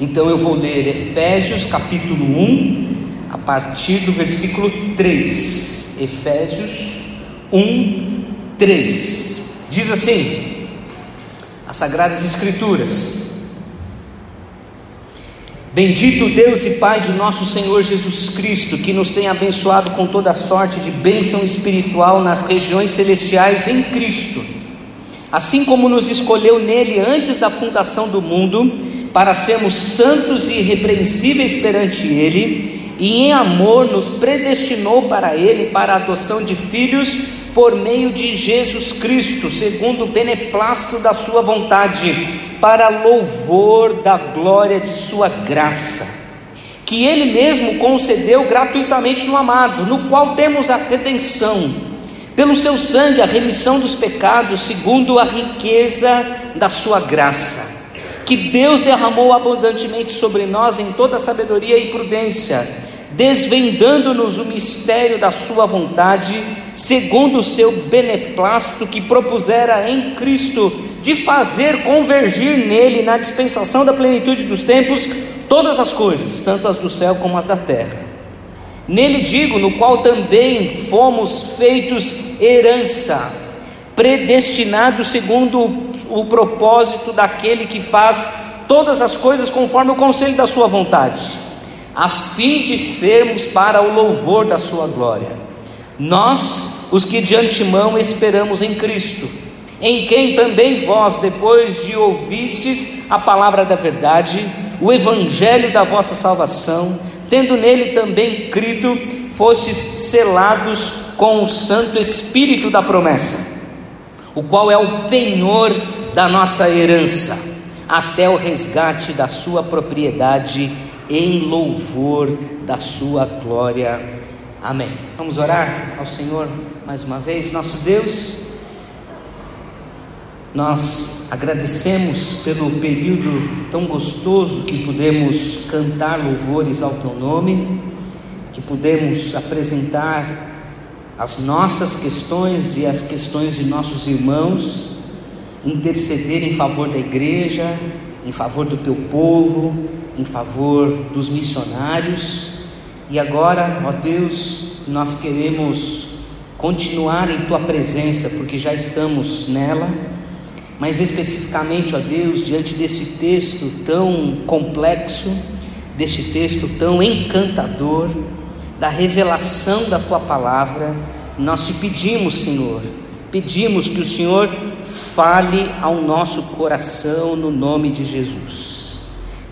Então eu vou ler Efésios capítulo 1, a partir do versículo 3. Efésios 1, 3. Diz assim: as Sagradas Escrituras. Bendito Deus e Pai de nosso Senhor Jesus Cristo, que nos tem abençoado com toda sorte de bênção espiritual nas regiões celestiais em Cristo, assim como nos escolheu nele antes da fundação do mundo, para sermos santos e irrepreensíveis perante Ele, e em amor nos predestinou para Ele para a adoção de filhos por meio de Jesus Cristo, segundo o beneplácito da Sua vontade para louvor da glória de Sua graça, que Ele mesmo concedeu gratuitamente no amado, no qual temos a redenção, pelo Seu sangue, a remissão dos pecados, segundo a riqueza da Sua graça, que Deus derramou abundantemente sobre nós em toda sabedoria e prudência, desvendando-nos o mistério da Sua vontade, segundo o Seu beneplácito que propusera em Cristo de fazer convergir nele, na dispensação da plenitude dos tempos, todas as coisas, tanto as do céu como as da terra. Nele digo, no qual também fomos feitos herança, predestinados segundo o, o propósito daquele que faz todas as coisas conforme o conselho da sua vontade, a fim de sermos para o louvor da sua glória. Nós, os que de antemão esperamos em Cristo, em quem também vós, depois de ouvistes a palavra da verdade, o evangelho da vossa salvação, tendo nele também crido, fostes selados com o Santo Espírito da promessa, o qual é o penhor da nossa herança, até o resgate da sua propriedade, em louvor da sua glória. Amém. Vamos orar ao Senhor mais uma vez, nosso Deus. Nós agradecemos pelo período tão gostoso que pudemos cantar louvores ao Teu nome, que pudemos apresentar as nossas questões e as questões de nossos irmãos, interceder em favor da igreja, em favor do Teu povo, em favor dos missionários. E agora, ó Deus, nós queremos continuar em Tua presença, porque já estamos nela mas especificamente, ó Deus, diante desse texto tão complexo, desse texto tão encantador, da revelação da tua palavra, nós te pedimos, Senhor, pedimos que o Senhor fale ao nosso coração no nome de Jesus.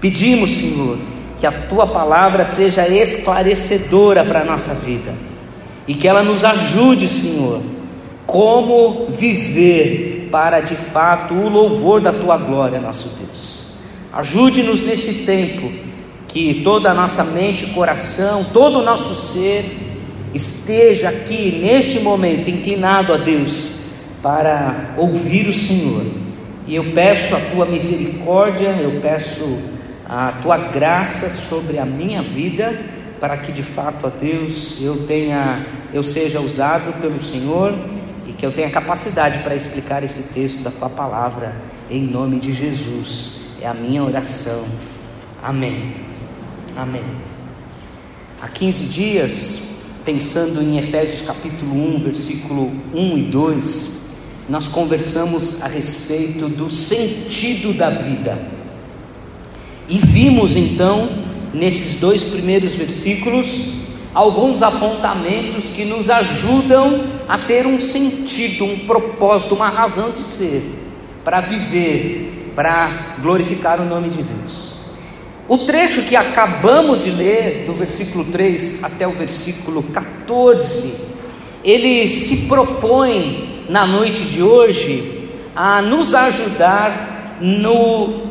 Pedimos, Senhor, que a tua palavra seja esclarecedora para a nossa vida e que ela nos ajude, Senhor, como viver para de fato o louvor da tua glória, nosso Deus. Ajude-nos nesse tempo, que toda a nossa mente coração, todo o nosso ser esteja aqui neste momento inclinado a Deus para ouvir o Senhor. E eu peço a tua misericórdia, eu peço a tua graça sobre a minha vida, para que de fato, a Deus, eu tenha, eu seja usado pelo Senhor e que eu tenha capacidade para explicar esse texto da tua palavra, em nome de Jesus. É a minha oração. Amém. Amém. Há 15 dias, pensando em Efésios capítulo 1, versículo 1 e 2, nós conversamos a respeito do sentido da vida. E vimos então, nesses dois primeiros versículos, alguns apontamentos que nos ajudam a ter um sentido, um propósito, uma razão de ser, para viver, para glorificar o nome de Deus. O trecho que acabamos de ler, do versículo 3 até o versículo 14, ele se propõe na noite de hoje a nos ajudar no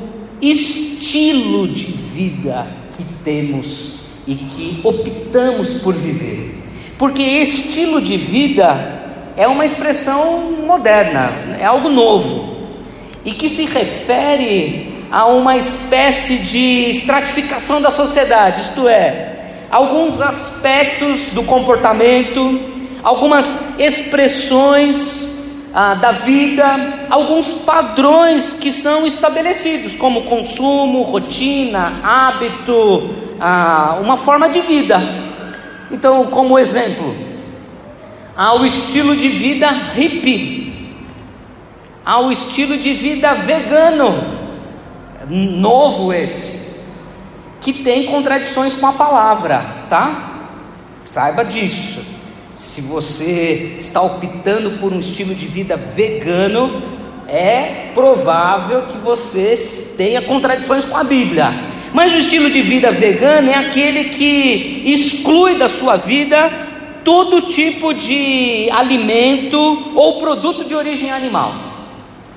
estilo de vida que temos e que optamos por viver. Porque estilo de vida é uma expressão moderna, é algo novo e que se refere a uma espécie de estratificação da sociedade, isto é, alguns aspectos do comportamento, algumas expressões ah, da vida alguns padrões que são estabelecidos, como consumo, rotina, hábito, ah, uma forma de vida. Então, como exemplo, há o estilo de vida hippie, há o estilo de vida vegano, novo esse, que tem contradições com a palavra, tá? Saiba disso. Se você está optando por um estilo de vida vegano, é provável que você tenha contradições com a Bíblia. Mas o estilo de vida vegano é aquele que exclui da sua vida todo tipo de alimento ou produto de origem animal.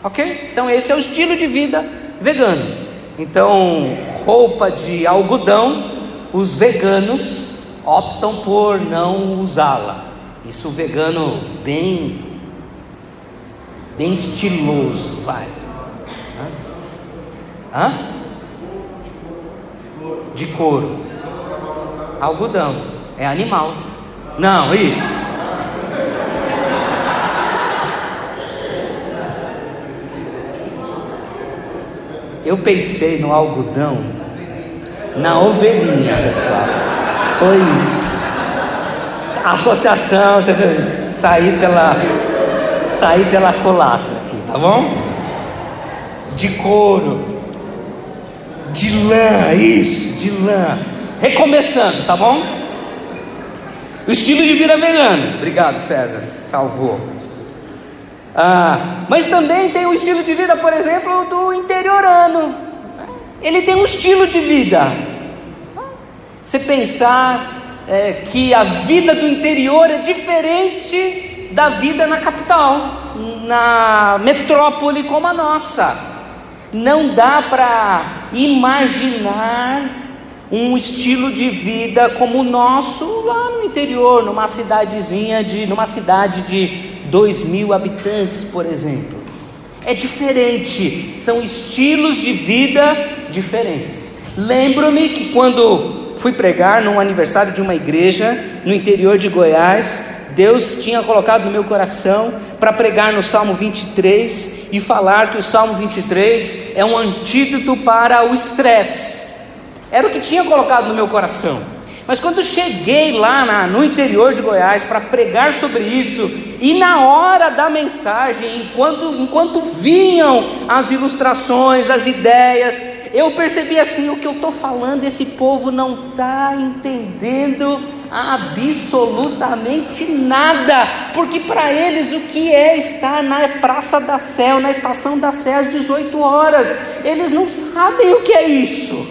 Ok? Então, esse é o estilo de vida vegano. Então, roupa de algodão, os veganos optam por não usá-la. Isso vegano bem bem estiloso, vai. Hã? Hã? De couro. Algodão. É animal. Não, isso. Eu pensei no algodão, na ovelhinha, pessoal. Foi isso associação, você viu? sair pela sair pela colata aqui, tá bom? De couro, de lã, isso, de lã. Recomeçando, tá bom? O estilo de vida vegano. Obrigado, César, salvou. Ah, mas também tem o estilo de vida, por exemplo, do interiorano. Ele tem um estilo de vida. Você pensar é, que a vida do interior é diferente da vida na capital, na metrópole como a nossa. Não dá para imaginar um estilo de vida como o nosso lá no interior, numa cidadezinha de, numa cidade de dois mil habitantes, por exemplo. É diferente, são estilos de vida diferentes. Lembro-me que quando fui pregar num aniversário de uma igreja no interior de Goiás. Deus tinha colocado no meu coração para pregar no Salmo 23 e falar que o Salmo 23 é um antídoto para o estresse. Era o que tinha colocado no meu coração. Mas quando cheguei lá na, no interior de Goiás para pregar sobre isso, e na hora da mensagem, enquanto, enquanto vinham as ilustrações, as ideias, eu percebi assim: o que eu estou falando, esse povo não está entendendo absolutamente nada, porque para eles o que é estar na Praça da Sé, na Estação da Sé às 18 horas, eles não sabem o que é isso,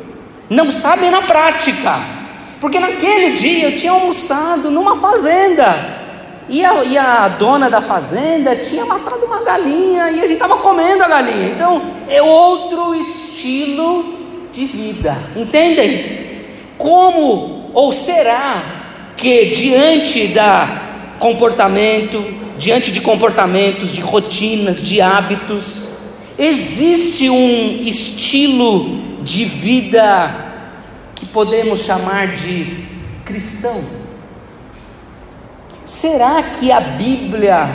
não sabem na prática, porque naquele dia eu tinha almoçado numa fazenda, e a, e a, dona da fazenda tinha matado uma galinha e a gente estava comendo a galinha. Então é outro estilo de vida, entendem? Como ou será que diante da comportamento, diante de comportamentos, de rotinas, de hábitos, existe um estilo de vida que podemos chamar de cristão? Será que a Bíblia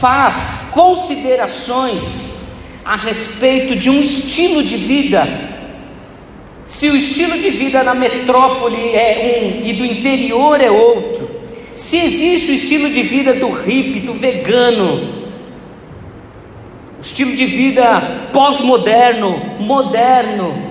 faz considerações a respeito de um estilo de vida? Se o estilo de vida na metrópole é um e do interior é outro, se existe o estilo de vida do hippie, do vegano, o estilo de vida pós-moderno, moderno,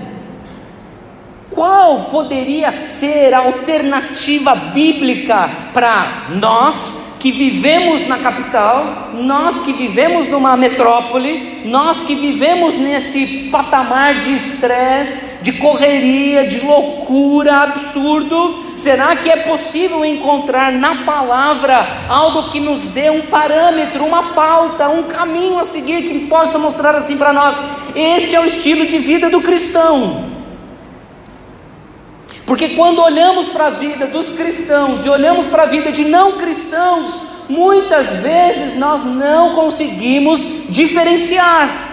qual poderia ser a alternativa bíblica para nós que vivemos na capital, nós que vivemos numa metrópole, nós que vivemos nesse patamar de estresse, de correria, de loucura absurdo? Será que é possível encontrar na palavra algo que nos dê um parâmetro, uma pauta, um caminho a seguir que possa mostrar assim para nós? Este é o estilo de vida do cristão. Porque quando olhamos para a vida dos cristãos e olhamos para a vida de não cristãos, muitas vezes nós não conseguimos diferenciar.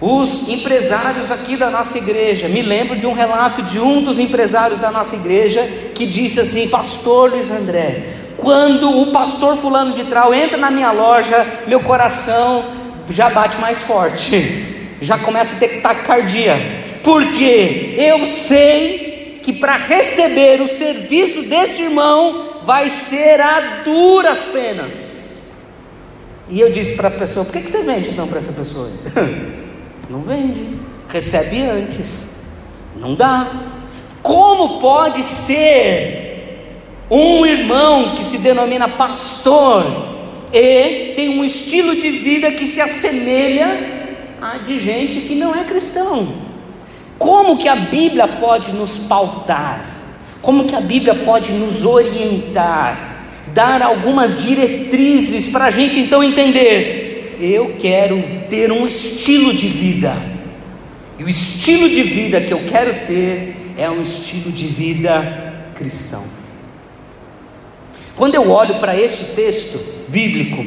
Os empresários aqui da nossa igreja, me lembro de um relato de um dos empresários da nossa igreja que disse assim: Pastor Luiz André, Quando o pastor fulano de trau entra na minha loja, meu coração já bate mais forte, já começa a ter taquicardia, porque eu sei que para receber o serviço deste irmão vai ser a duras penas. E eu disse para a pessoa: por que, que você vende então para essa pessoa? Não vende, recebe antes, não dá. Como pode ser um irmão que se denomina pastor e tem um estilo de vida que se assemelha a de gente que não é cristão. Como que a Bíblia pode nos pautar? Como que a Bíblia pode nos orientar? Dar algumas diretrizes para a gente então entender. Eu quero ter um estilo de vida. E o estilo de vida que eu quero ter é um estilo de vida cristão. Quando eu olho para esse texto bíblico,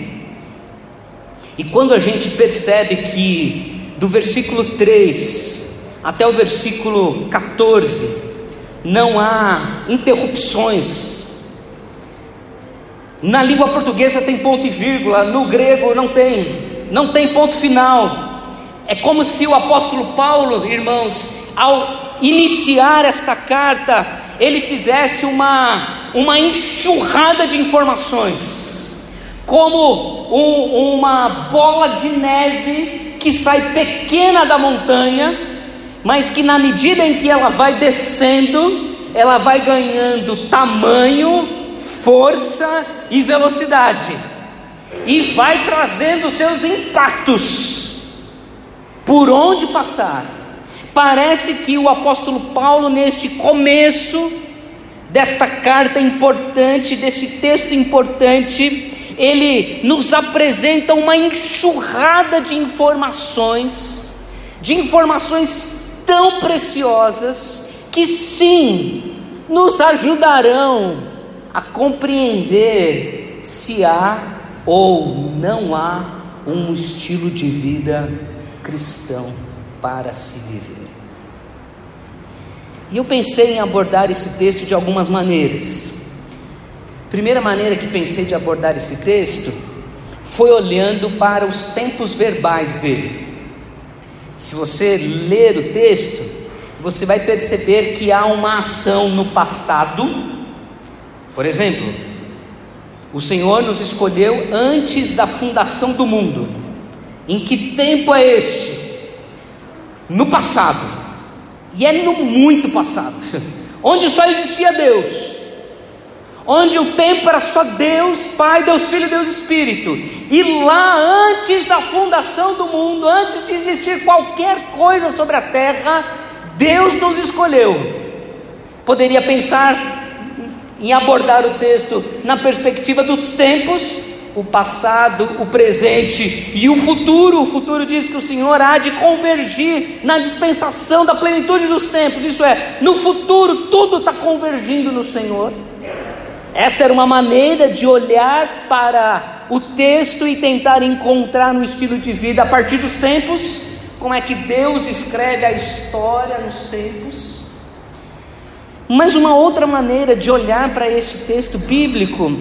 e quando a gente percebe que do versículo 3 até o versículo 14 não há interrupções, na língua portuguesa tem ponto e vírgula, no grego não tem, não tem ponto final. É como se o apóstolo Paulo, irmãos, ao iniciar esta carta, ele fizesse uma, uma enxurrada de informações, como um, uma bola de neve que sai pequena da montanha, mas que na medida em que ela vai descendo, ela vai ganhando tamanho, força e velocidade, e vai trazendo seus impactos por onde passar. Parece que o apóstolo Paulo, neste começo desta carta importante, deste texto importante, ele nos apresenta uma enxurrada de informações, de informações tão preciosas, que sim, nos ajudarão a compreender se há ou não há um estilo de vida cristão para se viver. E eu pensei em abordar esse texto de algumas maneiras. Primeira maneira que pensei de abordar esse texto foi olhando para os tempos verbais dele. Se você ler o texto, você vai perceber que há uma ação no passado. Por exemplo, o Senhor nos escolheu antes da fundação do mundo. Em que tempo é este? No passado. E é no muito passado, onde só existia Deus, onde o tempo era só Deus, Pai, Deus Filho, Deus Espírito. E lá, antes da fundação do mundo, antes de existir qualquer coisa sobre a terra, Deus nos escolheu. Poderia pensar em abordar o texto na perspectiva dos tempos, o passado, o presente e o futuro. O futuro diz que o Senhor há de convergir na dispensação da plenitude dos tempos. Isso é, no futuro tudo está convergindo no Senhor. Esta era uma maneira de olhar para o texto e tentar encontrar no estilo de vida a partir dos tempos, como é que Deus escreve a história nos tempos. Mas uma outra maneira de olhar para esse texto bíblico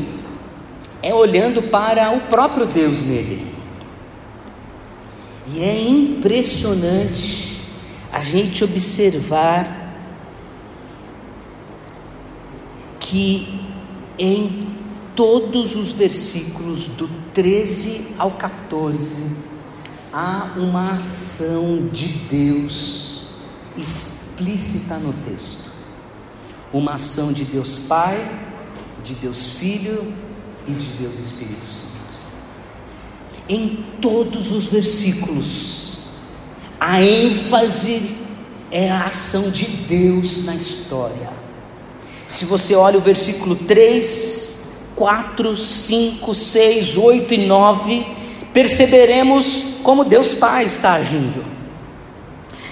é olhando para o próprio Deus nele. E é impressionante a gente observar que em todos os versículos do 13 ao 14 há uma ação de Deus explícita no texto. Uma ação de Deus Pai, de Deus Filho e de Deus Espírito Santo. Em todos os versículos, a ênfase é a ação de Deus na história. Se você olha o versículo 3, 4, 5, 6, 8 e 9, perceberemos como Deus Pai está agindo.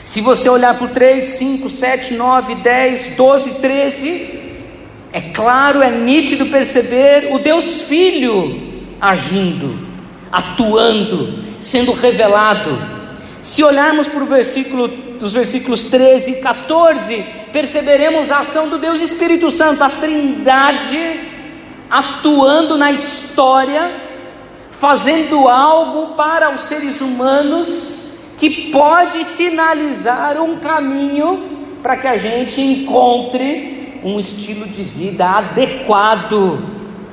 Se você olhar por 3, 5, 7, 9, 10, 12, 13, é claro, é nítido perceber o Deus Filho agindo, atuando, sendo revelado. Se olharmos para o versículo dos versículos 13 e 14, perceberemos a ação do Deus Espírito Santo, a Trindade atuando na história, fazendo algo para os seres humanos que pode sinalizar um caminho para que a gente encontre um estilo de vida adequado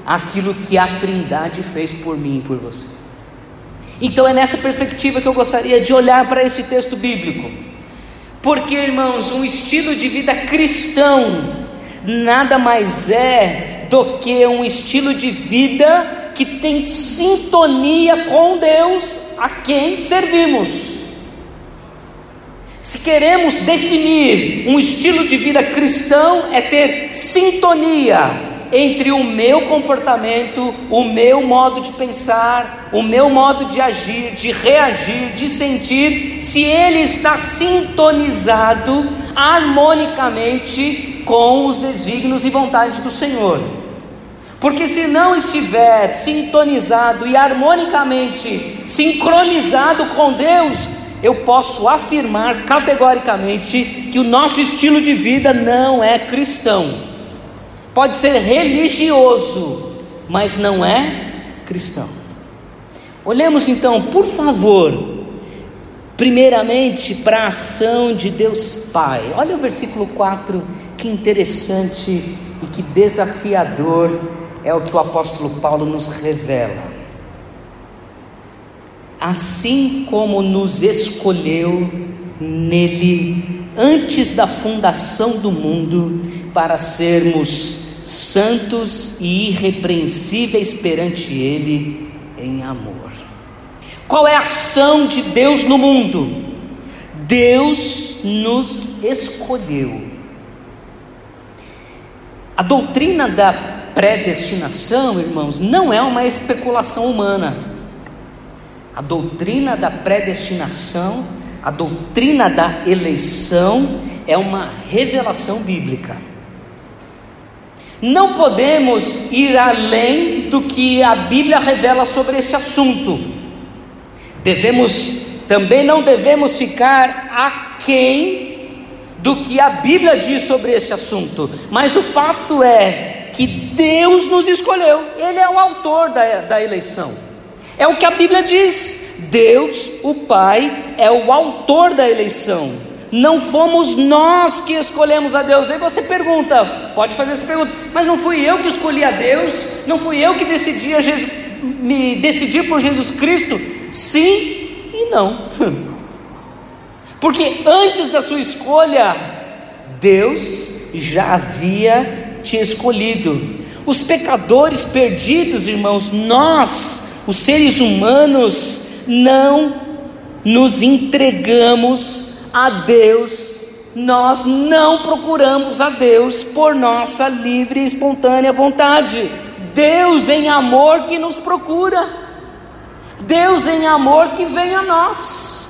àquilo que a Trindade fez por mim e por você. Então é nessa perspectiva que eu gostaria de olhar para esse texto bíblico. Porque, irmãos, um estilo de vida cristão nada mais é do que um estilo de vida que tem sintonia com Deus a quem servimos. Se queremos definir um estilo de vida cristão, é ter sintonia entre o meu comportamento, o meu modo de pensar, o meu modo de agir, de reagir, de sentir, se ele está sintonizado harmonicamente com os desígnios e vontades do Senhor. Porque se não estiver sintonizado e harmonicamente sincronizado com Deus, eu posso afirmar categoricamente que o nosso estilo de vida não é cristão. Pode ser religioso, mas não é cristão. Olhemos então, por favor, primeiramente para a ação de Deus Pai. Olha o versículo 4, que interessante e que desafiador é o que o apóstolo Paulo nos revela assim como nos escolheu nele antes da fundação do mundo para sermos santos e irrepreensíveis perante ele em amor. Qual é a ação de Deus no mundo? Deus nos escolheu. A doutrina da predestinação, irmãos, não é uma especulação humana a doutrina da predestinação, a doutrina da eleição é uma revelação bíblica. Não podemos ir além do que a Bíblia revela sobre este assunto. Devemos também não devemos ficar aquém do que a Bíblia diz sobre este assunto. Mas o fato é que Deus nos escolheu, Ele é o autor da, da eleição. É o que a Bíblia diz. Deus, o Pai, é o autor da eleição. Não fomos nós que escolhemos a Deus. Aí você pergunta, pode fazer essa pergunta, mas não fui eu que escolhi a Deus? Não fui eu que decidi a Jesus, me decidi por Jesus Cristo? Sim e não. Porque antes da sua escolha, Deus já havia te escolhido. Os pecadores perdidos, irmãos, nós os seres humanos não nos entregamos a Deus, nós não procuramos a Deus por nossa livre e espontânea vontade. Deus em amor que nos procura, Deus em amor que vem a nós,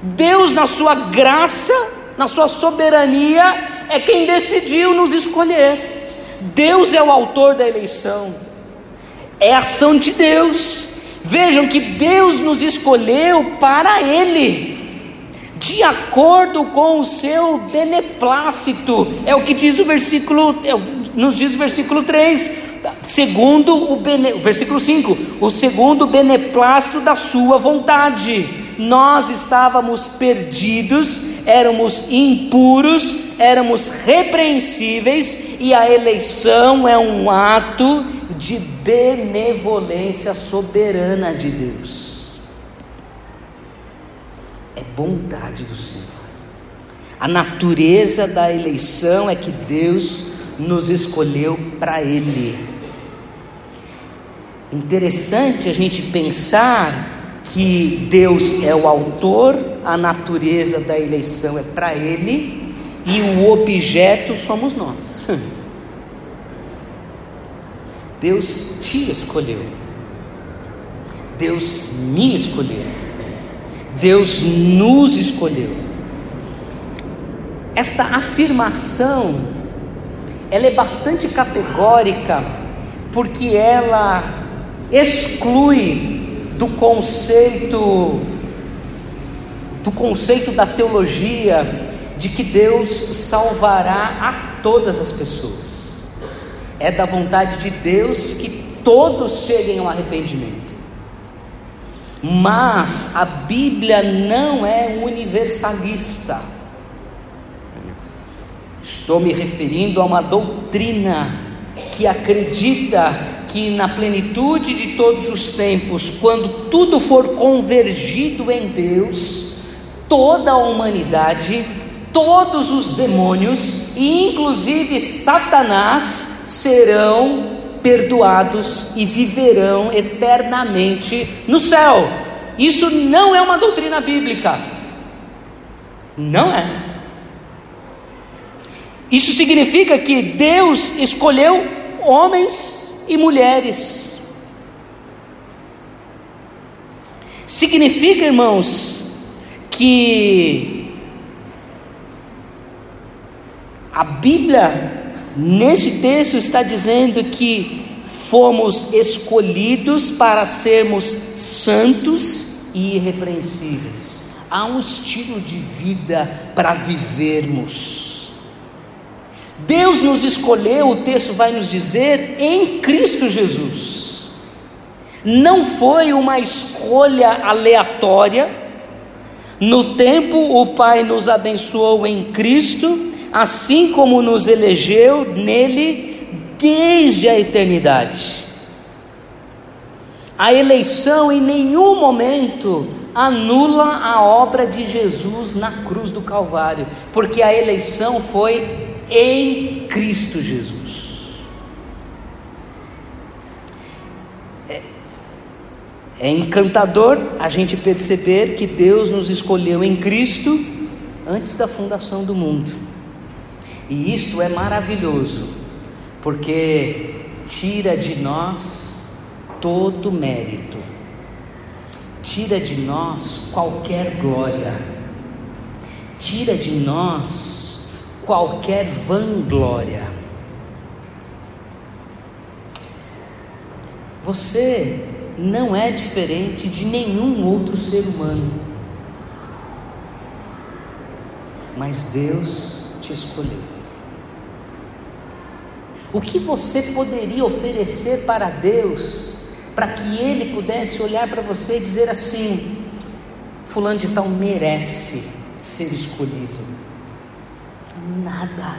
Deus na sua graça, na sua soberania, é quem decidiu nos escolher. Deus é o autor da eleição, é ação de Deus. Vejam que Deus nos escolheu para Ele, de acordo com o seu beneplácito, é o que diz o versículo, é, nos diz o versículo 3, segundo o bene, versículo 5, o segundo beneplácito da sua vontade. Nós estávamos perdidos, éramos impuros, éramos repreensíveis, e a eleição é um ato de benevolência soberana de Deus. É bondade do Senhor. A natureza da eleição é que Deus nos escolheu para Ele. Interessante a gente pensar que Deus é o autor, a natureza da eleição é para Ele e o objeto somos nós. Deus te escolheu. Deus me escolheu. Deus nos escolheu. Esta afirmação ela é bastante categórica porque ela exclui do conceito do conceito da teologia de que Deus salvará a todas as pessoas. é da vontade de Deus que todos cheguem ao arrependimento. Mas a Bíblia não é universalista. Estou me referindo a uma doutrina que acredita que na plenitude de todos os tempos, quando tudo for convergido em Deus, toda a humanidade, todos os demônios e inclusive Satanás serão perdoados e viverão eternamente no céu. Isso não é uma doutrina bíblica. Não é. Isso significa que Deus escolheu homens e mulheres. Significa, irmãos, que a Bíblia Nesse texto está dizendo que fomos escolhidos para sermos santos e irrepreensíveis. Há um estilo de vida para vivermos. Deus nos escolheu, o texto vai nos dizer, em Cristo Jesus. Não foi uma escolha aleatória. No tempo, o Pai nos abençoou em Cristo assim como nos elegeu nele desde a eternidade. A eleição em nenhum momento anula a obra de Jesus na cruz do Calvário, porque a eleição foi em Cristo Jesus. É, é encantador a gente perceber que Deus nos escolheu em Cristo antes da fundação do mundo. E isso é maravilhoso, porque tira de nós todo mérito, tira de nós qualquer glória, tira de nós qualquer vanglória. Você não é diferente de nenhum outro ser humano, mas Deus te escolheu. O que você poderia oferecer para Deus, para que Ele pudesse olhar para você e dizer assim: Fulano de Tal merece ser escolhido? Nada.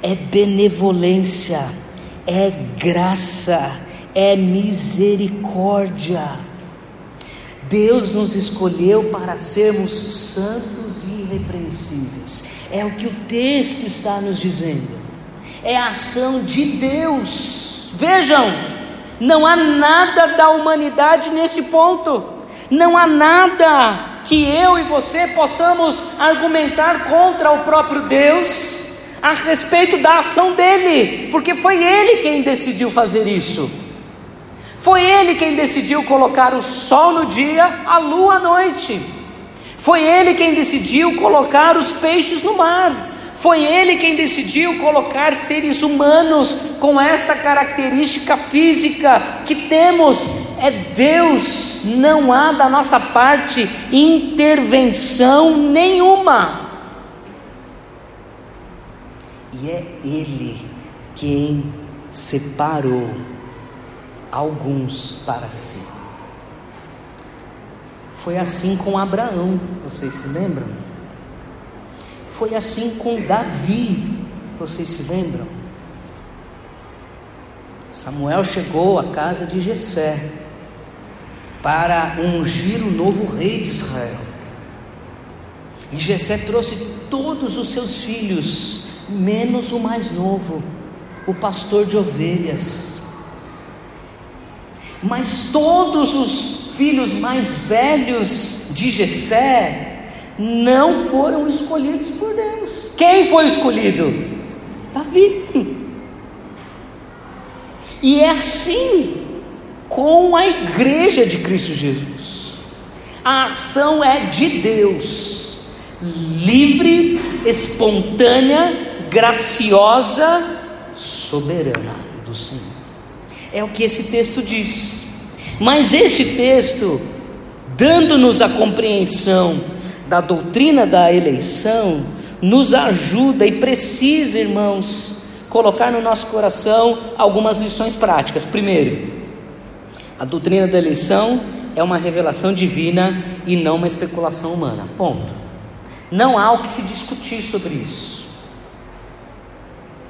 É benevolência, é graça, é misericórdia. Deus nos escolheu para sermos santos e irrepreensíveis. É o que o texto está nos dizendo é a ação de Deus. Vejam, não há nada da humanidade nesse ponto, não há nada que eu e você possamos argumentar contra o próprio Deus a respeito da ação dele, porque foi ele quem decidiu fazer isso. Foi ele quem decidiu colocar o sol no dia, a lua à noite. Foi ele quem decidiu colocar os peixes no mar. Foi ele quem decidiu colocar seres humanos com esta característica física que temos. É Deus, não há da nossa parte intervenção nenhuma. E é Ele quem separou alguns para si. Foi assim com Abraão, vocês se lembram? Foi assim com Davi, vocês se lembram? Samuel chegou à casa de Jessé para ungir o novo rei de Israel. E Jessé trouxe todos os seus filhos, menos o mais novo, o pastor de ovelhas. Mas todos os filhos mais velhos de Jessé não foram escolhidos por Deus. Quem foi escolhido? Davi. E é assim com a igreja de Cristo Jesus. A ação é de Deus, livre, espontânea, graciosa, soberana do Senhor. É o que esse texto diz. Mas este texto, dando-nos a compreensão da doutrina da eleição nos ajuda e precisa, irmãos, colocar no nosso coração algumas lições práticas. Primeiro, a doutrina da eleição é uma revelação divina e não uma especulação humana. Ponto. Não há o que se discutir sobre isso.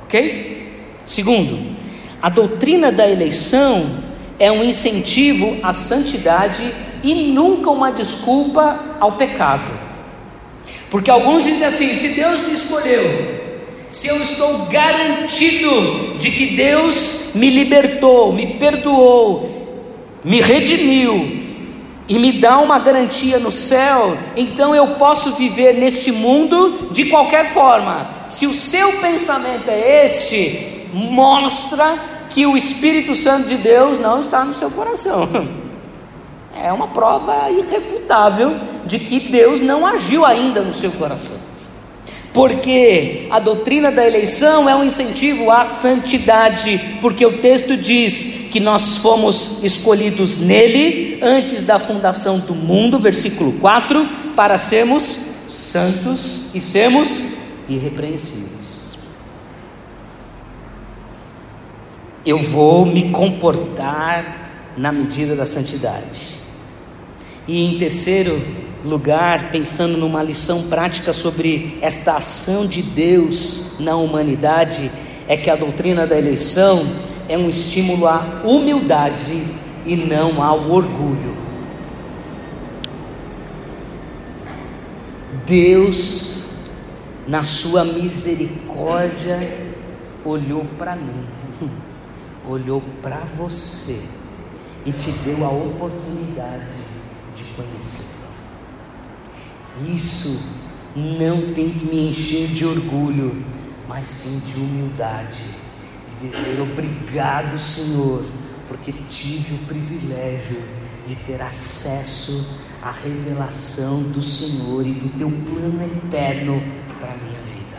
Ok? Segundo, a doutrina da eleição é um incentivo à santidade e nunca uma desculpa ao pecado. Porque alguns dizem assim: se Deus me escolheu, se eu estou garantido de que Deus me libertou, me perdoou, me redimiu e me dá uma garantia no céu, então eu posso viver neste mundo de qualquer forma. Se o seu pensamento é este, mostra que o Espírito Santo de Deus não está no seu coração. É uma prova irrefutável de que Deus não agiu ainda no seu coração. Porque a doutrina da eleição é um incentivo à santidade, porque o texto diz que nós fomos escolhidos nele antes da fundação do mundo, versículo 4, para sermos santos e sermos irrepreensíveis. Eu vou me comportar na medida da santidade. E em terceiro lugar, pensando numa lição prática sobre esta ação de Deus na humanidade, é que a doutrina da eleição é um estímulo à humildade e não ao orgulho. Deus, na sua misericórdia, olhou para mim, olhou para você e te deu a oportunidade Isso não tem que me encher de orgulho, mas sim de humildade, de dizer obrigado, Senhor, porque tive o privilégio de ter acesso à revelação do Senhor e do teu plano eterno para a minha vida.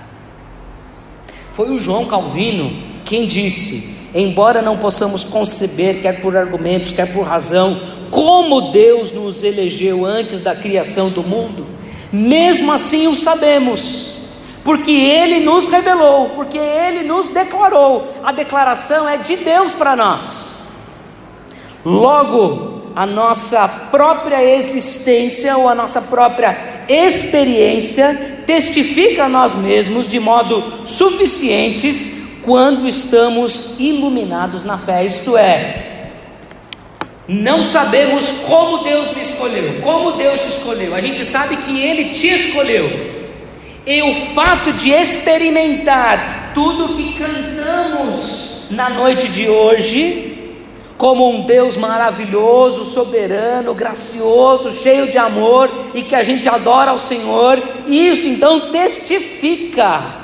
Foi o João Calvino quem disse: embora não possamos conceber, quer por argumentos, quer por razão, como Deus nos elegeu antes da criação do mundo, mesmo assim o sabemos, porque Ele nos revelou, porque Ele nos declarou, a declaração é de Deus para nós. Logo, a nossa própria existência ou a nossa própria experiência testifica a nós mesmos de modo suficientes quando estamos iluminados na fé, isto é, não sabemos como Deus me escolheu, como Deus te escolheu. A gente sabe que Ele te escolheu. E o fato de experimentar tudo que cantamos na noite de hoje, como um Deus maravilhoso, soberano, gracioso, cheio de amor e que a gente adora ao Senhor, isso então testifica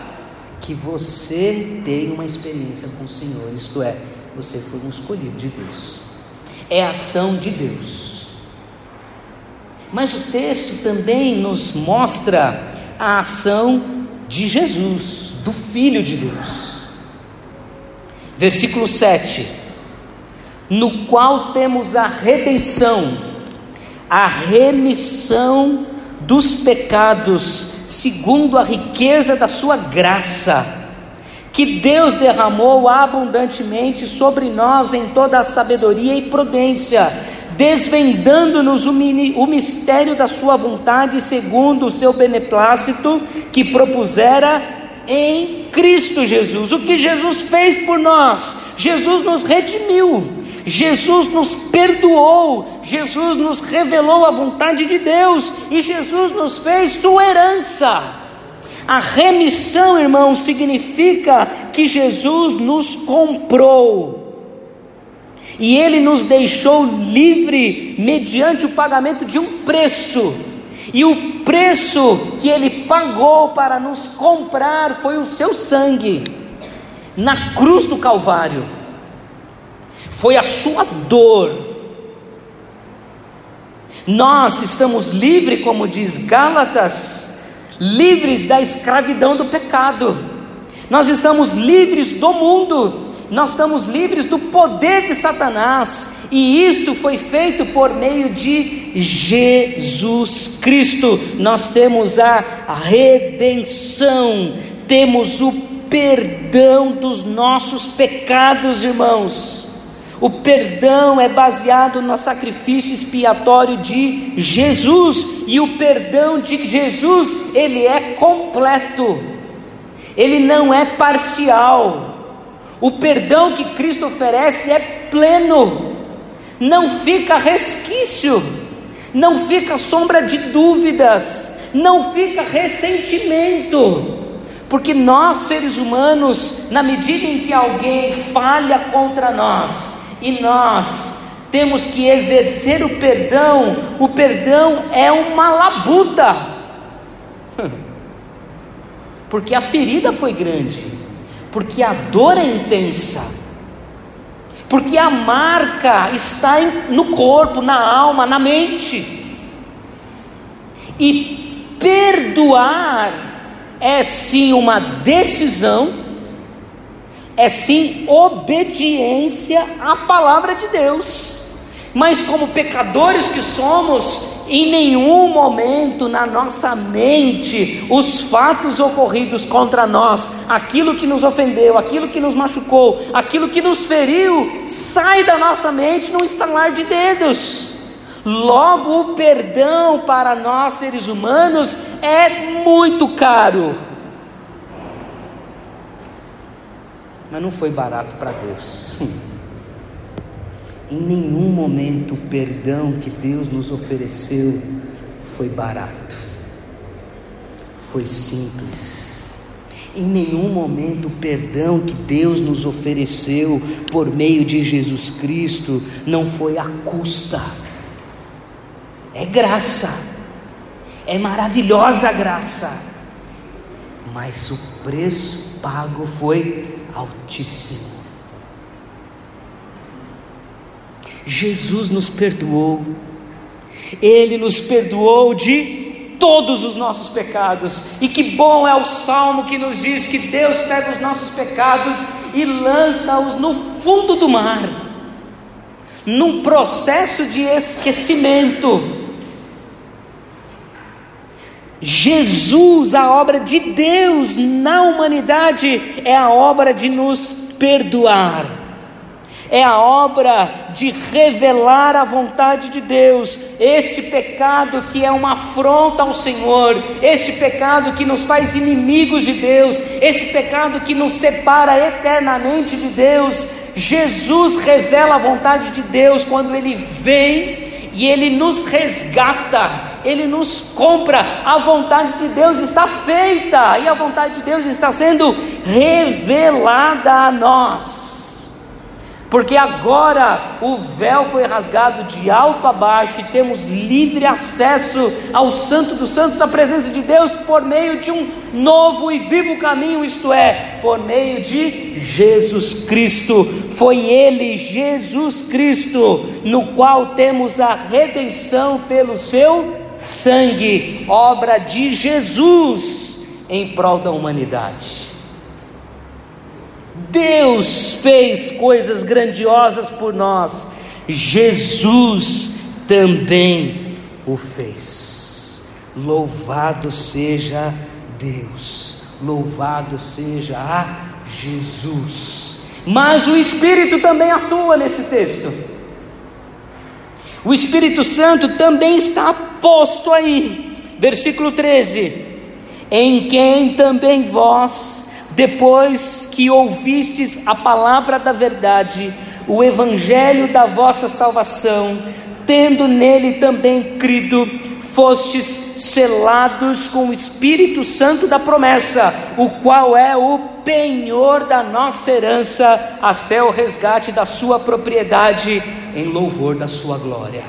que você tem uma experiência com o Senhor, isto é, você foi um escolhido de Deus é ação de Deus. Mas o texto também nos mostra a ação de Jesus, do Filho de Deus. Versículo 7: No qual temos a redenção, a remissão dos pecados, segundo a riqueza da Sua graça que Deus derramou abundantemente sobre nós em toda a sabedoria e prudência, desvendando-nos o, o mistério da Sua vontade, segundo o seu beneplácito, que propusera em Cristo Jesus. O que Jesus fez por nós? Jesus nos redimiu, Jesus nos perdoou, Jesus nos revelou a vontade de Deus e Jesus nos fez sua herança. A remissão, irmãos, significa que Jesus nos comprou. E ele nos deixou livre mediante o pagamento de um preço. E o preço que ele pagou para nos comprar foi o seu sangue na cruz do Calvário. Foi a sua dor. Nós estamos livres, como diz Gálatas livres da escravidão do pecado, nós estamos livres do mundo, nós estamos livres do poder de Satanás, e isto foi feito por meio de Jesus Cristo. Nós temos a redenção, temos o perdão dos nossos pecados, irmãos. O perdão é baseado no sacrifício expiatório de Jesus, e o perdão de Jesus, ele é completo. Ele não é parcial. O perdão que Cristo oferece é pleno. Não fica resquício, não fica sombra de dúvidas, não fica ressentimento. Porque nós, seres humanos, na medida em que alguém falha contra nós, e nós temos que exercer o perdão, o perdão é uma labuta, porque a ferida foi grande, porque a dor é intensa, porque a marca está no corpo, na alma, na mente, e perdoar é sim uma decisão é sim obediência à palavra de Deus. Mas, como pecadores que somos, em nenhum momento na nossa mente os fatos ocorridos contra nós, aquilo que nos ofendeu, aquilo que nos machucou, aquilo que nos feriu, sai da nossa mente num estalar de dedos. Logo, o perdão para nós seres humanos é muito caro. Mas não foi barato para Deus. em nenhum momento o perdão que Deus nos ofereceu foi barato, foi simples. Em nenhum momento o perdão que Deus nos ofereceu por meio de Jesus Cristo não foi à custa, é graça, é maravilhosa graça, mas o preço pago foi Altíssimo. Jesus nos perdoou, Ele nos perdoou de todos os nossos pecados, e que bom é o salmo que nos diz que Deus pega os nossos pecados e lança-os no fundo do mar, num processo de esquecimento. Jesus, a obra de Deus na humanidade, é a obra de nos perdoar, é a obra de revelar a vontade de Deus. Este pecado que é uma afronta ao Senhor, este pecado que nos faz inimigos de Deus, esse pecado que nos separa eternamente de Deus. Jesus revela a vontade de Deus quando ele vem e Ele nos resgata, Ele nos compra. A vontade de Deus está feita e a vontade de Deus está sendo revelada a nós porque agora o véu foi rasgado de alto a baixo e temos livre acesso ao Santo dos Santos, à presença de Deus, por meio de um novo e vivo caminho, isto é, por meio de Jesus Cristo. Foi Ele, Jesus Cristo, no qual temos a redenção pelo seu sangue, obra de Jesus em prol da humanidade. Deus fez coisas grandiosas por nós, Jesus também o fez. Louvado seja Deus, louvado seja a Jesus. Mas o Espírito também atua nesse texto. O Espírito Santo também está posto aí. Versículo 13: Em quem também vós depois que ouvistes a palavra da verdade, o evangelho da vossa salvação, tendo nele também crido, fostes selados com o Espírito Santo da promessa, o qual é o penhor da nossa herança até o resgate da sua propriedade em louvor da sua glória.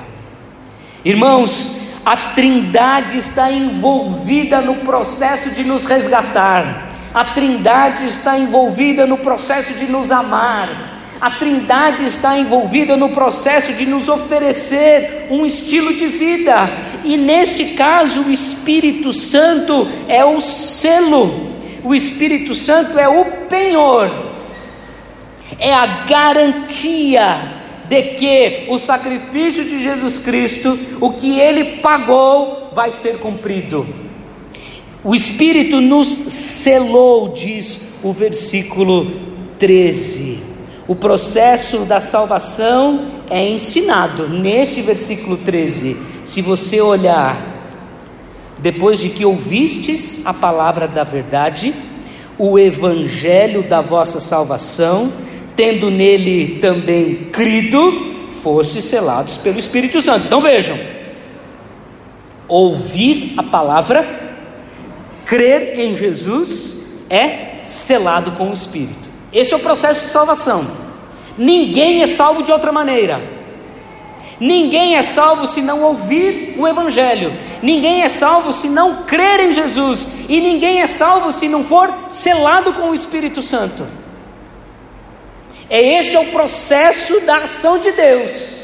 Irmãos, a Trindade está envolvida no processo de nos resgatar. A Trindade está envolvida no processo de nos amar. A Trindade está envolvida no processo de nos oferecer um estilo de vida. E neste caso, o Espírito Santo é o selo. O Espírito Santo é o penhor. É a garantia de que o sacrifício de Jesus Cristo, o que ele pagou, vai ser cumprido. O Espírito nos selou, diz o versículo 13. O processo da salvação é ensinado neste versículo 13. Se você olhar, depois de que ouvistes a palavra da verdade, o evangelho da vossa salvação, tendo nele também crido, fostes selados pelo Espírito Santo. Então vejam: ouvir a palavra crer em Jesus é selado com o Espírito. Esse é o processo de salvação. Ninguém é salvo de outra maneira. Ninguém é salvo se não ouvir o Evangelho. Ninguém é salvo se não crer em Jesus. E ninguém é salvo se não for selado com o Espírito Santo. É este é o processo da ação de Deus.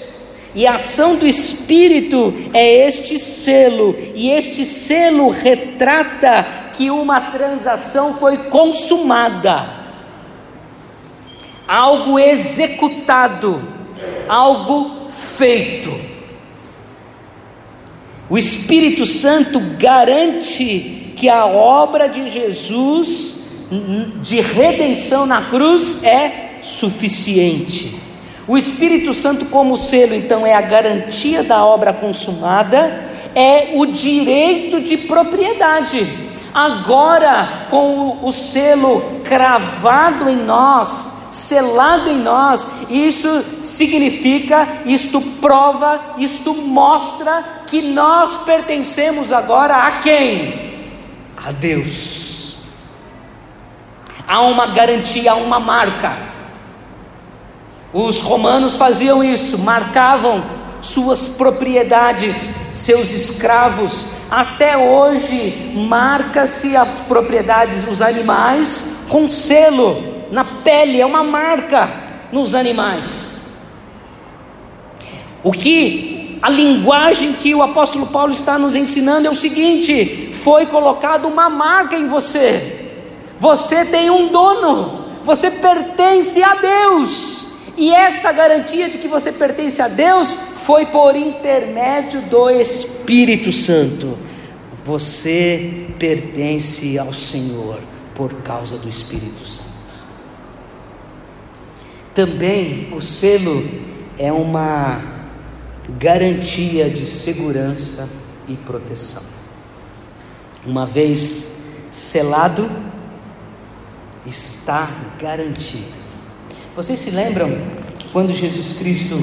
E a ação do Espírito é este selo, e este selo retrata que uma transação foi consumada, algo executado, algo feito. O Espírito Santo garante que a obra de Jesus de redenção na cruz é suficiente. O Espírito Santo, como selo, então, é a garantia da obra consumada, é o direito de propriedade. Agora, com o, selo cravado em nós, selado em nós, isso significa, isto prova, isto mostra que nós pertencemos agora a quem? A Deus. Há uma garantia, há uma marca. Os romanos faziam isso, marcavam suas propriedades, seus escravos. Até hoje, marca-se as propriedades dos animais com selo na pele, é uma marca nos animais. O que a linguagem que o apóstolo Paulo está nos ensinando é o seguinte: foi colocada uma marca em você. Você tem um dono, você pertence a Deus. E esta garantia de que você pertence a Deus foi por intermédio do Espírito Santo. Você pertence ao Senhor por causa do Espírito Santo. Também o selo é uma garantia de segurança e proteção. Uma vez selado, está garantido vocês se lembram quando Jesus Cristo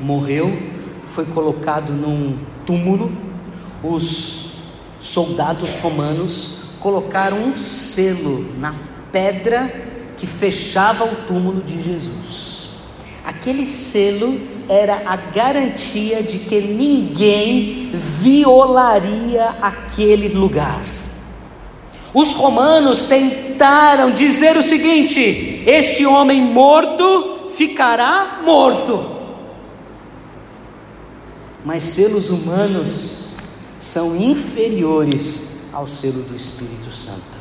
morreu, foi colocado num túmulo, os soldados romanos colocaram um selo na pedra que fechava o túmulo de Jesus. Aquele selo era a garantia de que ninguém violaria aquele lugar. Os romanos tentaram dizer o seguinte: este homem morto ficará morto. Mas selos humanos são inferiores ao selo do Espírito Santo.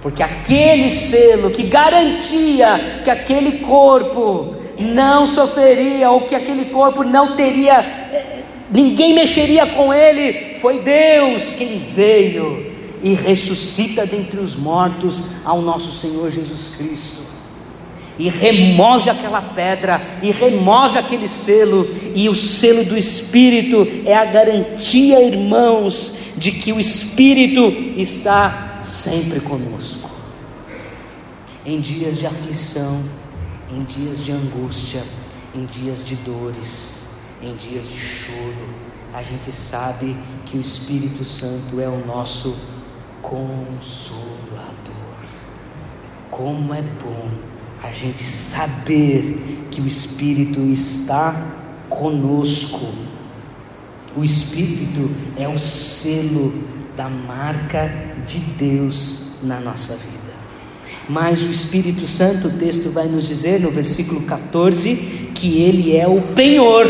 Porque aquele selo que garantia que aquele corpo não sofreria, ou que aquele corpo não teria, eh, ninguém mexeria com ele, foi Deus quem veio e ressuscita dentre os mortos ao nosso Senhor Jesus Cristo. E remove aquela pedra, e remove aquele selo, e o selo do Espírito é a garantia, irmãos, de que o Espírito está sempre conosco. Em dias de aflição, em dias de angústia, em dias de dores, em dias de choro, a gente sabe que o Espírito Santo é o nosso Consolador. Como é bom a gente saber que o Espírito está conosco. O Espírito é o selo da marca de Deus na nossa vida. Mas o Espírito Santo, o texto vai nos dizer no versículo 14 que ele é o penhor.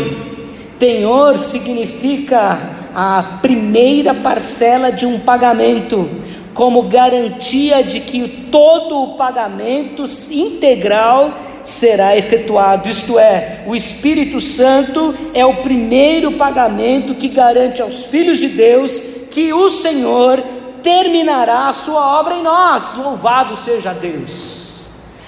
Penhor significa a primeira parcela de um pagamento, como garantia de que todo o pagamento integral será efetuado. Isto é, o Espírito Santo é o primeiro pagamento que garante aos filhos de Deus que o Senhor terminará a sua obra em nós. Louvado seja Deus.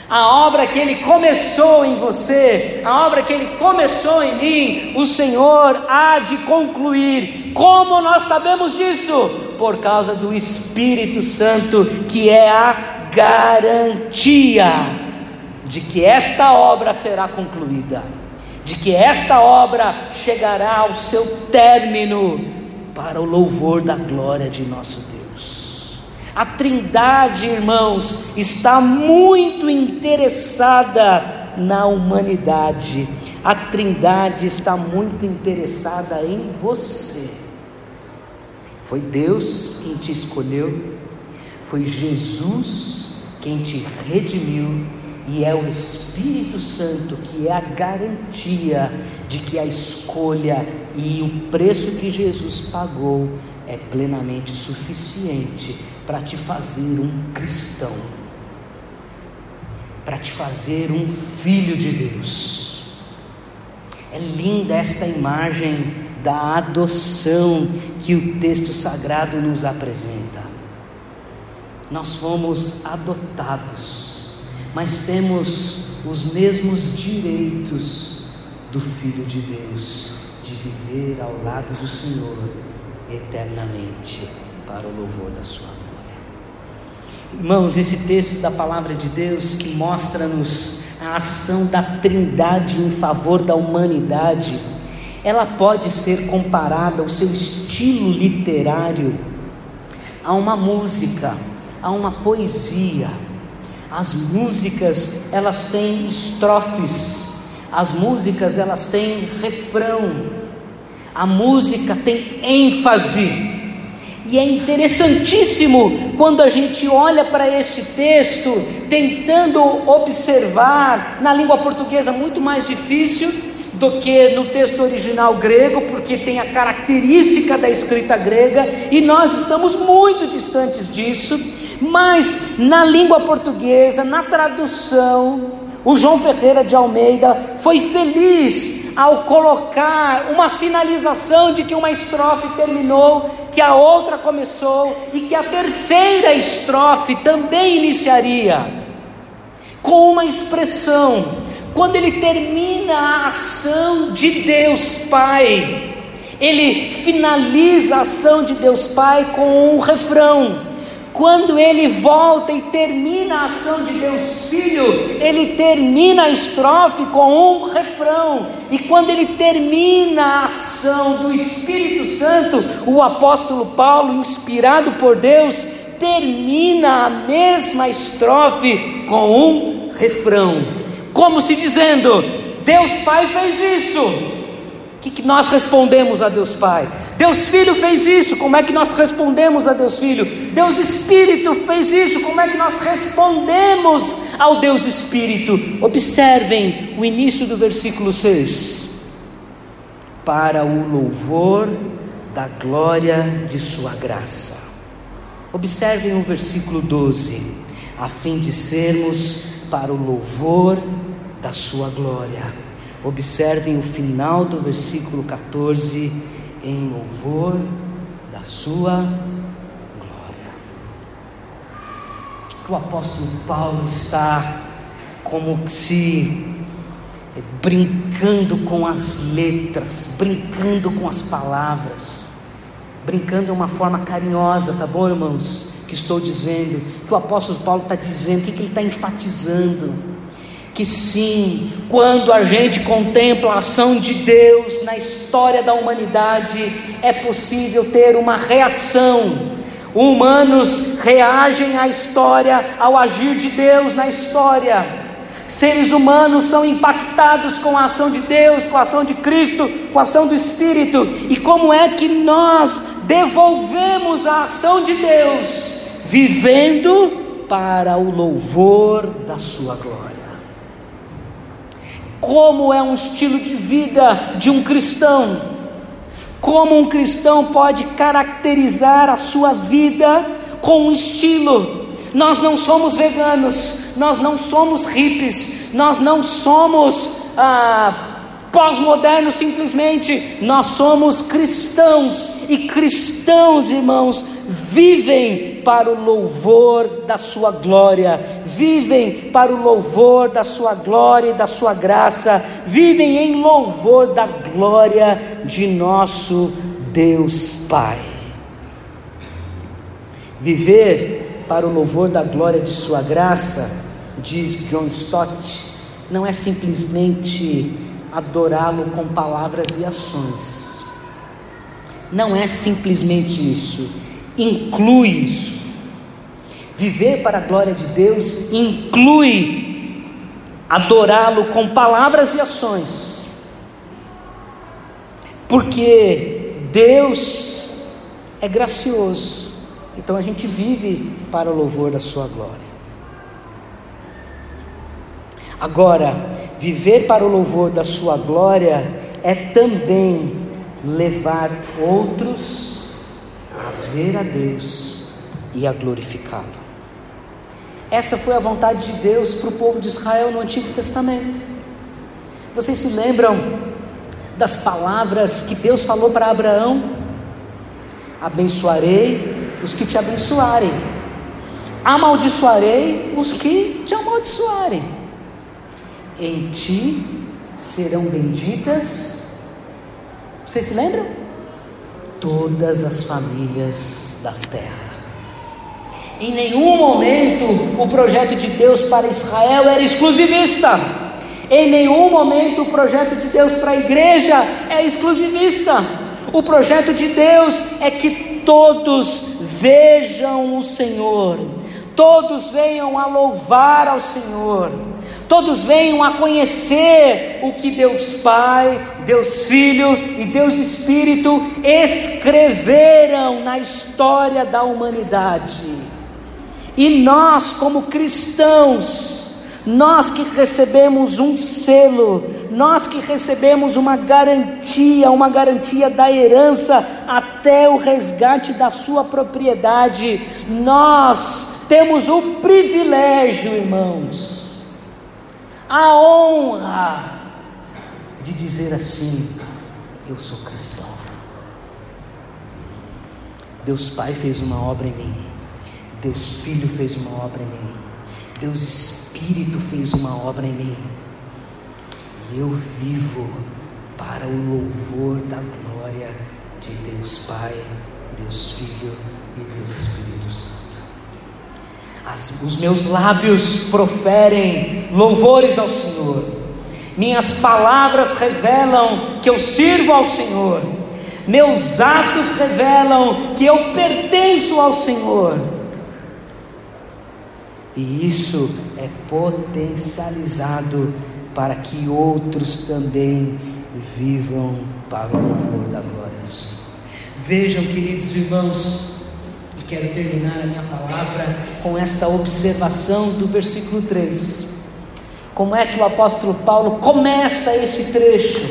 A obra que Ele começou em você, a obra que Ele começou em mim, o Senhor há de concluir. Como nós sabemos disso? Por causa do Espírito Santo, que é a garantia de que esta obra será concluída, de que esta obra chegará ao seu término para o louvor da glória de nosso Deus. A Trindade, irmãos, está muito interessada na humanidade. A Trindade está muito interessada em você. Foi Deus quem te escolheu, foi Jesus quem te redimiu, e é o Espírito Santo que é a garantia de que a escolha e o preço que Jesus pagou é plenamente suficiente para te fazer um cristão, para te fazer um filho de Deus. É linda esta imagem da adoção que o texto sagrado nos apresenta. Nós fomos adotados, mas temos os mesmos direitos do Filho de Deus, de viver ao lado do Senhor eternamente para o louvor da Sua Irmãos, esse texto da palavra de Deus que mostra-nos a ação da Trindade em favor da humanidade, ela pode ser comparada ao seu estilo literário a uma música, a uma poesia. As músicas, elas têm estrofes, as músicas, elas têm refrão. A música tem ênfase. E é interessantíssimo quando a gente olha para este texto, tentando observar na língua portuguesa muito mais difícil do que no texto original grego, porque tem a característica da escrita grega e nós estamos muito distantes disso, mas na língua portuguesa, na tradução, o João Ferreira de Almeida foi feliz ao colocar uma sinalização de que uma estrofe terminou, que a outra começou e que a terceira estrofe também iniciaria, com uma expressão. Quando ele termina a ação de Deus Pai, ele finaliza a ação de Deus Pai com um refrão. Quando ele volta e termina a ação de Deus Filho, ele termina a estrofe com um refrão. E quando ele termina a ação do Espírito Santo, o apóstolo Paulo, inspirado por Deus, termina a mesma estrofe com um refrão. Como se dizendo: Deus Pai fez isso. O que, que nós respondemos a Deus Pai? Deus Filho fez isso, como é que nós respondemos a Deus Filho? Deus Espírito fez isso, como é que nós respondemos ao Deus Espírito? Observem o início do versículo 6. Para o louvor da glória de Sua graça. Observem o versículo 12. A fim de sermos para o louvor da Sua glória Observem o final do versículo 14, em louvor da sua glória. O apóstolo Paulo está como se brincando com as letras, brincando com as palavras, brincando de uma forma carinhosa, tá bom, irmãos? Que estou dizendo, que o apóstolo Paulo está dizendo, o que, que ele está enfatizando que sim, quando a gente contempla a ação de Deus na história da humanidade, é possível ter uma reação. Humanos reagem à história, ao agir de Deus na história. Seres humanos são impactados com a ação de Deus, com a ação de Cristo, com a ação do Espírito. E como é que nós devolvemos a ação de Deus? Vivendo para o louvor da Sua glória como é um estilo de vida de um cristão, como um cristão pode caracterizar a sua vida com um estilo. Nós não somos veganos, nós não somos hippies, nós não somos ah, pós-modernos simplesmente, nós somos cristãos, e cristãos, irmãos, vivem para o louvor da Sua glória, vivem para o louvor da Sua glória e da Sua graça, vivem em louvor da glória de nosso Deus Pai. Viver para o louvor da glória de Sua graça, diz John Stott, não é simplesmente adorá-lo com palavras e ações. Não é simplesmente isso, inclui isso. Viver para a glória de Deus inclui adorá-lo com palavras e ações. Porque Deus é gracioso. Então a gente vive para o louvor da sua glória. Agora, viver para o louvor da Sua glória é também levar outros a ver a Deus e a glorificá-lo. Essa foi a vontade de Deus para o povo de Israel no Antigo Testamento. Vocês se lembram das palavras que Deus falou para Abraão? Abençoarei os que te abençoarem, amaldiçoarei os que te amaldiçoarem. Em ti serão benditas. Vocês se lembram? Todas as famílias da terra. Em nenhum momento o projeto de Deus para Israel era exclusivista. Em nenhum momento o projeto de Deus para a igreja é exclusivista. O projeto de Deus é que todos vejam o Senhor, todos venham a louvar ao Senhor todos venham a conhecer o que Deus Pai, Deus Filho e Deus Espírito escreveram na história da humanidade. E nós, como cristãos, nós que recebemos um selo, nós que recebemos uma garantia, uma garantia da herança até o resgate da sua propriedade, nós temos o privilégio, irmãos, a honra de dizer assim: Eu sou cristão. Deus Pai fez uma obra em mim, Deus Filho fez uma obra em mim, Deus Espírito fez uma obra em mim, e eu vivo para o louvor da glória de Deus Pai, Deus Filho e Deus Espírito Santo. As, os meus lábios proferem louvores ao Senhor, minhas palavras revelam que eu sirvo ao Senhor, meus atos revelam que eu pertenço ao Senhor. E isso é potencializado para que outros também vivam para o louvor da glória do Senhor. Vejam, queridos irmãos, Quero terminar a minha palavra com esta observação do versículo 3. Como é que o apóstolo Paulo começa esse trecho?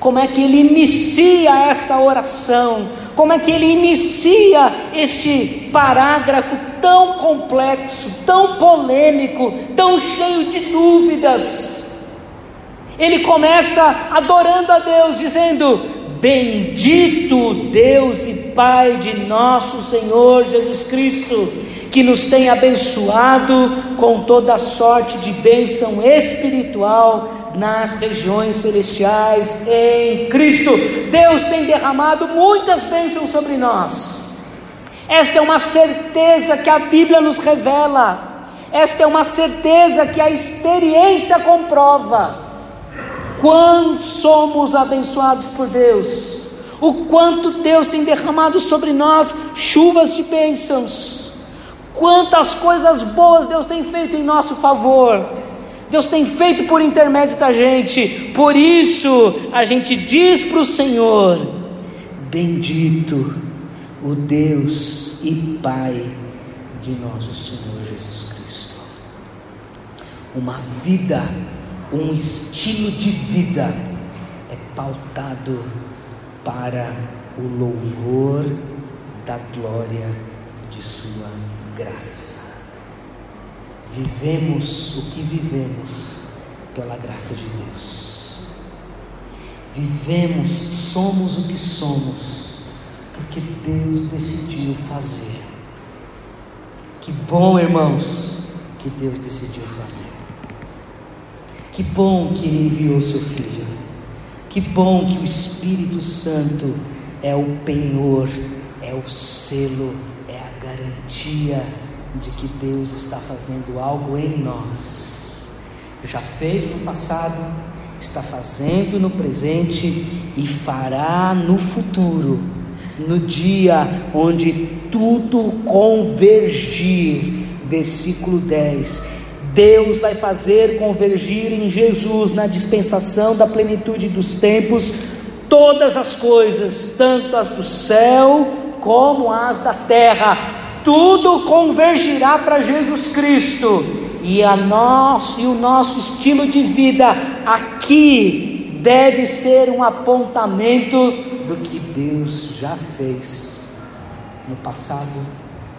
Como é que ele inicia esta oração? Como é que ele inicia este parágrafo tão complexo, tão polêmico, tão cheio de dúvidas? Ele começa adorando a Deus, dizendo: Bendito Deus e Pai de nosso Senhor Jesus Cristo, que nos tem abençoado com toda sorte de bênção espiritual nas regiões celestiais em Cristo. Deus tem derramado muitas bênçãos sobre nós. Esta é uma certeza que a Bíblia nos revela. Esta é uma certeza que a experiência comprova quão somos abençoados por Deus, o quanto Deus tem derramado sobre nós chuvas de bênçãos, quantas coisas boas Deus tem feito em nosso favor. Deus tem feito por intermédio da gente, por isso a gente diz para o Senhor: Bendito o Deus e Pai de nosso Senhor Jesus Cristo. Uma vida um estilo de vida é pautado para o louvor da glória de Sua graça. Vivemos o que vivemos pela graça de Deus. Vivemos, somos o que somos, porque Deus decidiu fazer Que bom, irmãos, que Deus decidiu fazer. Que bom que Ele enviou seu Filho. Que bom que o Espírito Santo é o penhor, é o selo, é a garantia de que Deus está fazendo algo em nós. Já fez no passado, está fazendo no presente e fará no futuro, no dia onde tudo convergir. Versículo 10. Deus vai fazer convergir em Jesus, na dispensação da plenitude dos tempos, todas as coisas, tanto as do céu como as da terra, tudo convergirá para Jesus Cristo. E, a nosso, e o nosso estilo de vida aqui deve ser um apontamento do que Deus já fez. No passado,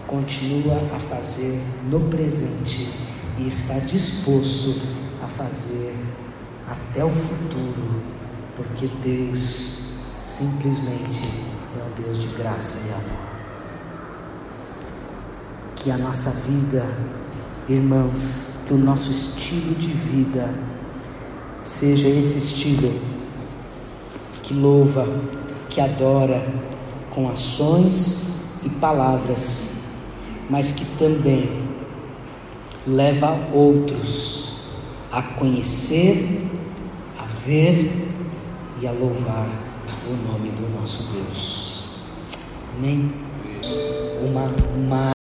continua a fazer no presente e está disposto a fazer até o futuro, porque Deus simplesmente é um Deus de graça e amor. Que a nossa vida, irmãos, que o nosso estilo de vida seja esse estilo que louva, que adora com ações e palavras, mas que também leva outros a conhecer, a ver e a louvar o nome do nosso Deus. Amém? Uma, uma